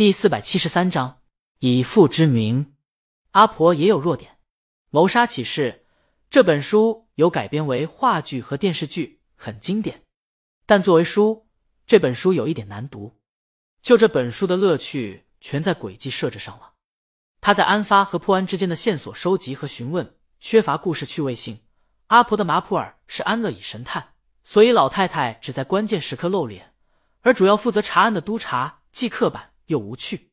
第四百七十三章以父之名。阿婆也有弱点。谋杀启示这本书有改编为话剧和电视剧，很经典。但作为书，这本书有一点难读。就这本书的乐趣全在轨迹设置上了。他在案发和破案之间的线索收集和询问缺乏故事趣味性。阿婆的马普尔是安乐椅神探，所以老太太只在关键时刻露脸，而主要负责查案的督察既刻板又无趣。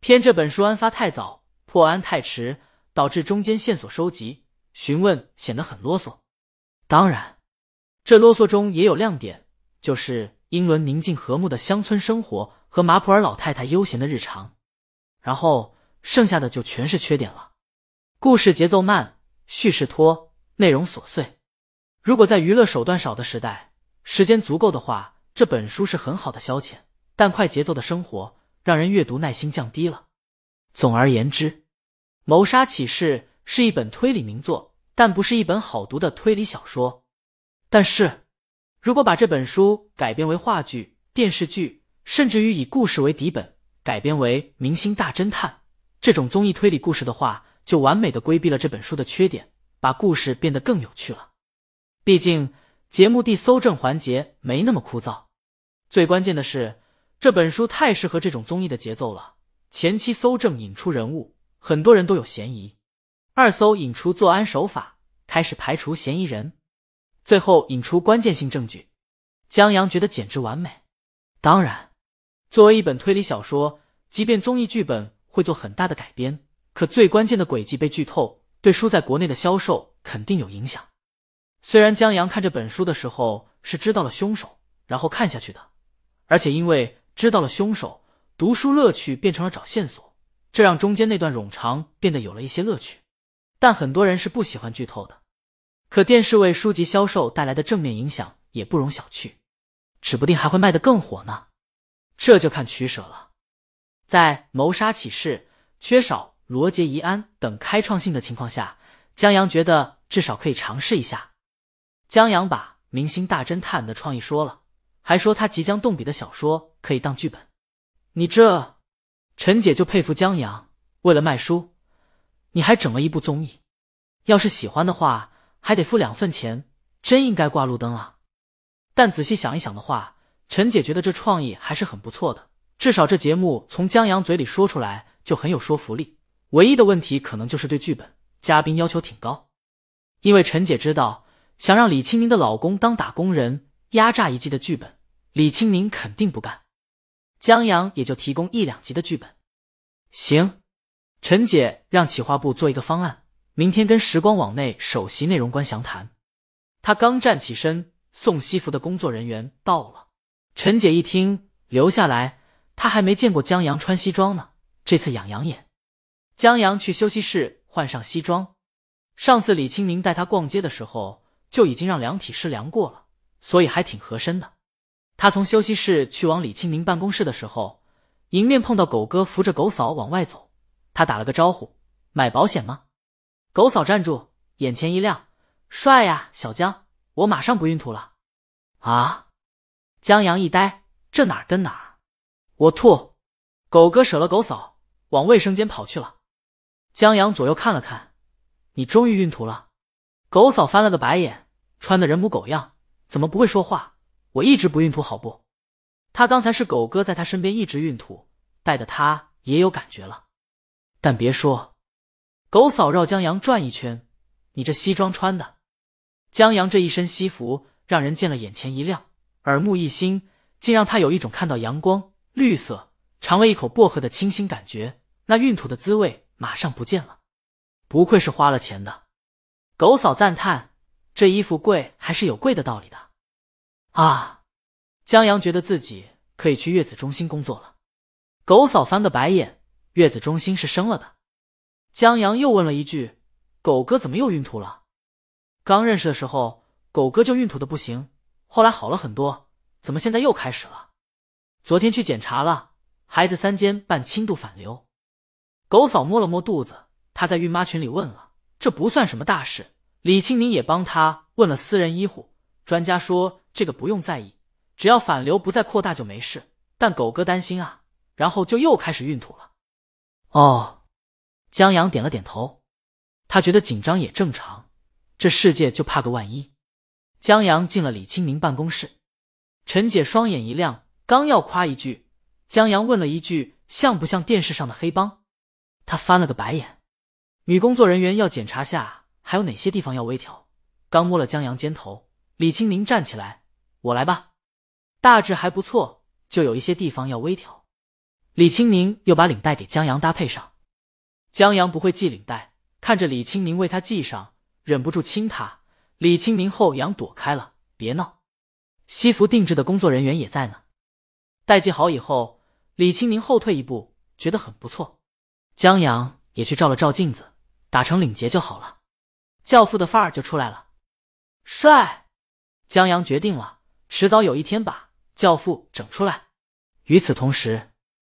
偏这本书案发太早，破案太迟，导致中间线索收集、询问显得很啰嗦。当然，这啰嗦中也有亮点，就是英伦宁静和睦的乡村生活和马普尔老太太悠闲的日常。然后。剩下的就全是缺点了。故事节奏慢，叙事拖，内容琐碎。如果在娱乐手段少的时代，时间足够的话，这本书是很好的消遣。但快节奏的生活让人阅读耐心降低了。总而言之，《谋杀启示》是一本推理名作，但不是一本好读的推理小说。但是，如果把这本书改编为话剧、电视剧，甚至于以故事为底本改编为《明星大侦探》。这种综艺推理故事的话，就完美的规避了这本书的缺点，把故事变得更有趣了。毕竟节目地搜证环节没那么枯燥。最关键的是，这本书太适合这种综艺的节奏了。前期搜证引出人物，很多人都有嫌疑；二搜引出作案手法，开始排除嫌疑人；最后引出关键性证据。江阳觉得简直完美。当然，作为一本推理小说，即便综艺剧本。会做很大的改编，可最关键的轨迹被剧透，对书在国内的销售肯定有影响。虽然江阳看这本书的时候是知道了凶手，然后看下去的，而且因为知道了凶手，读书乐趣变成了找线索，这让中间那段冗长变得有了一些乐趣。但很多人是不喜欢剧透的，可电视为书籍销售带来的正面影响也不容小觑，指不定还会卖得更火呢。这就看取舍了。在谋杀启示缺少罗杰疑安等开创性的情况下，江阳觉得至少可以尝试一下。江阳把明星大侦探的创意说了，还说他即将动笔的小说可以当剧本。你这，陈姐就佩服江阳，为了卖书，你还整了一部综艺。要是喜欢的话，还得付两份钱，真应该挂路灯啊。但仔细想一想的话，陈姐觉得这创意还是很不错的。至少这节目从江阳嘴里说出来就很有说服力。唯一的问题可能就是对剧本、嘉宾要求挺高，因为陈姐知道想让李清明的老公当打工人压榨一季的剧本，李清明肯定不干。江阳也就提供一两集的剧本。行，陈姐让企划部做一个方案，明天跟时光网内首席内容官详谈。他刚站起身，送西服的工作人员到了。陈姐一听，留下来。他还没见过江阳穿西装呢，这次养养眼。江阳去休息室换上西装。上次李清明带他逛街的时候，就已经让量体师量过了，所以还挺合身的。他从休息室去往李清明办公室的时候，迎面碰到狗哥扶着狗嫂往外走。他打了个招呼：“买保险吗？”狗嫂站住，眼前一亮：“帅呀，小江，我马上不孕吐了。”啊！江阳一呆：“这哪儿跟哪儿？”我吐，狗哥舍了狗嫂，往卫生间跑去了。江阳左右看了看，你终于孕吐了。狗嫂翻了个白眼，穿的人模狗样，怎么不会说话？我一直不孕吐，好不？他刚才是狗哥在他身边一直孕吐，带的他也有感觉了。但别说，狗嫂绕江阳转一圈，你这西装穿的，江阳这一身西服让人见了眼前一亮，耳目一新，竟让他有一种看到阳光。绿色，尝了一口薄荷的清新感觉，那孕吐的滋味马上不见了。不愧是花了钱的，狗嫂赞叹：“这衣服贵还是有贵的道理的。”啊，江阳觉得自己可以去月子中心工作了。狗嫂翻个白眼：“月子中心是生了的。”江阳又问了一句：“狗哥怎么又孕吐了？刚认识的时候，狗哥就孕吐的不行，后来好了很多，怎么现在又开始了？”昨天去检查了，孩子三尖半轻度反流。狗嫂摸了摸肚子，她在孕妈群里问了，这不算什么大事。李清明也帮他问了私人医护，专家说这个不用在意，只要反流不再扩大就没事。但狗哥担心啊，然后就又开始运土了。哦，江阳点了点头，他觉得紧张也正常，这世界就怕个万一。江阳进了李清明办公室，陈姐双眼一亮，刚要夸一句，江阳问了一句：“像不像电视上的黑帮？”他翻了个白眼。女工作人员要检查下还有哪些地方要微调，刚摸了江阳肩头，李清明站起来：“我来吧。”大致还不错，就有一些地方要微调。李清明又把领带给江阳搭配上，江阳不会系领带，看着李清明为他系上，忍不住亲他。李清明后仰躲开了，别闹。西服定制的工作人员也在呢。待系好以后，李清明后退一步，觉得很不错。江阳也去照了照镜子，打成领结就好了，教父的范儿就出来了。帅！江阳决定了，迟早有一天把教父整出来。与此同时，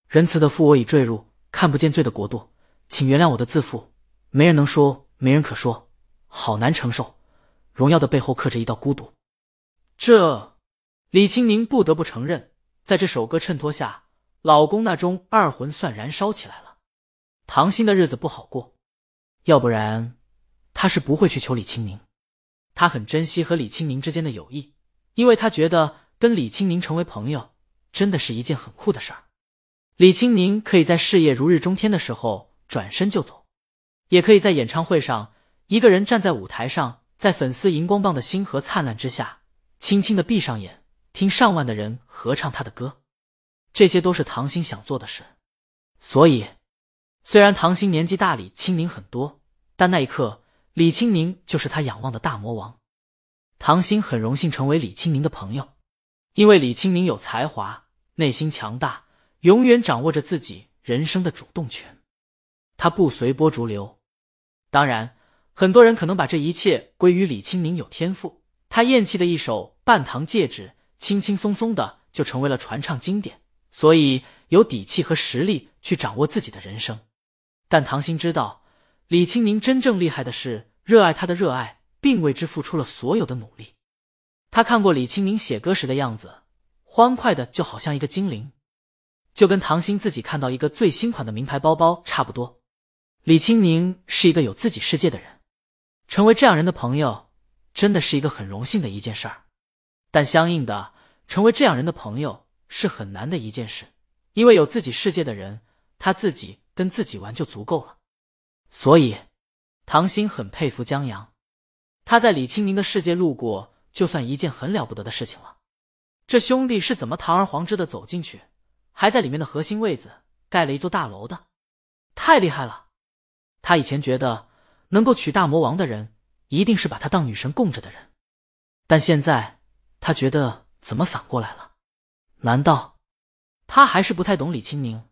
仁慈的父，我已坠入看不见罪的国度，请原谅我的自负。没人能说，没人可说，好难承受。荣耀的背后刻着一道孤独，这李清明不得不承认，在这首歌衬托下，老公那中二魂算燃烧起来了。唐心的日子不好过，要不然他是不会去求李清明。他很珍惜和李清明之间的友谊，因为他觉得跟李清明成为朋友，真的是一件很酷的事儿。李清明可以在事业如日中天的时候转身就走，也可以在演唱会上一个人站在舞台上。在粉丝荧光棒的星河灿烂之下，轻轻的闭上眼，听上万的人合唱他的歌，这些都是唐鑫想做的事。所以，虽然唐鑫年纪大李清明很多，但那一刻李清明就是他仰望的大魔王。唐心很荣幸成为李清明的朋友，因为李清明有才华，内心强大，永远掌握着自己人生的主动权。他不随波逐流，当然。很多人可能把这一切归于李清明有天赋，他厌弃的一首《半糖戒指》，轻轻松松的就成为了传唱经典，所以有底气和实力去掌握自己的人生。但唐心知道，李清明真正厉害的是热爱他的热爱，并为之付出了所有的努力。他看过李清明写歌时的样子，欢快的就好像一个精灵，就跟唐鑫自己看到一个最新款的名牌包包差不多。李清明是一个有自己世界的人。成为这样人的朋友，真的是一个很荣幸的一件事儿。但相应的，成为这样人的朋友是很难的一件事，因为有自己世界的人，他自己跟自己玩就足够了。所以，唐心很佩服江阳，他在李清明的世界路过，就算一件很了不得的事情了。这兄弟是怎么堂而皇之的走进去，还在里面的核心位子盖了一座大楼的？太厉害了！他以前觉得。能够娶大魔王的人，一定是把他当女神供着的人。但现在他觉得怎么反过来了？难道他还是不太懂李清明？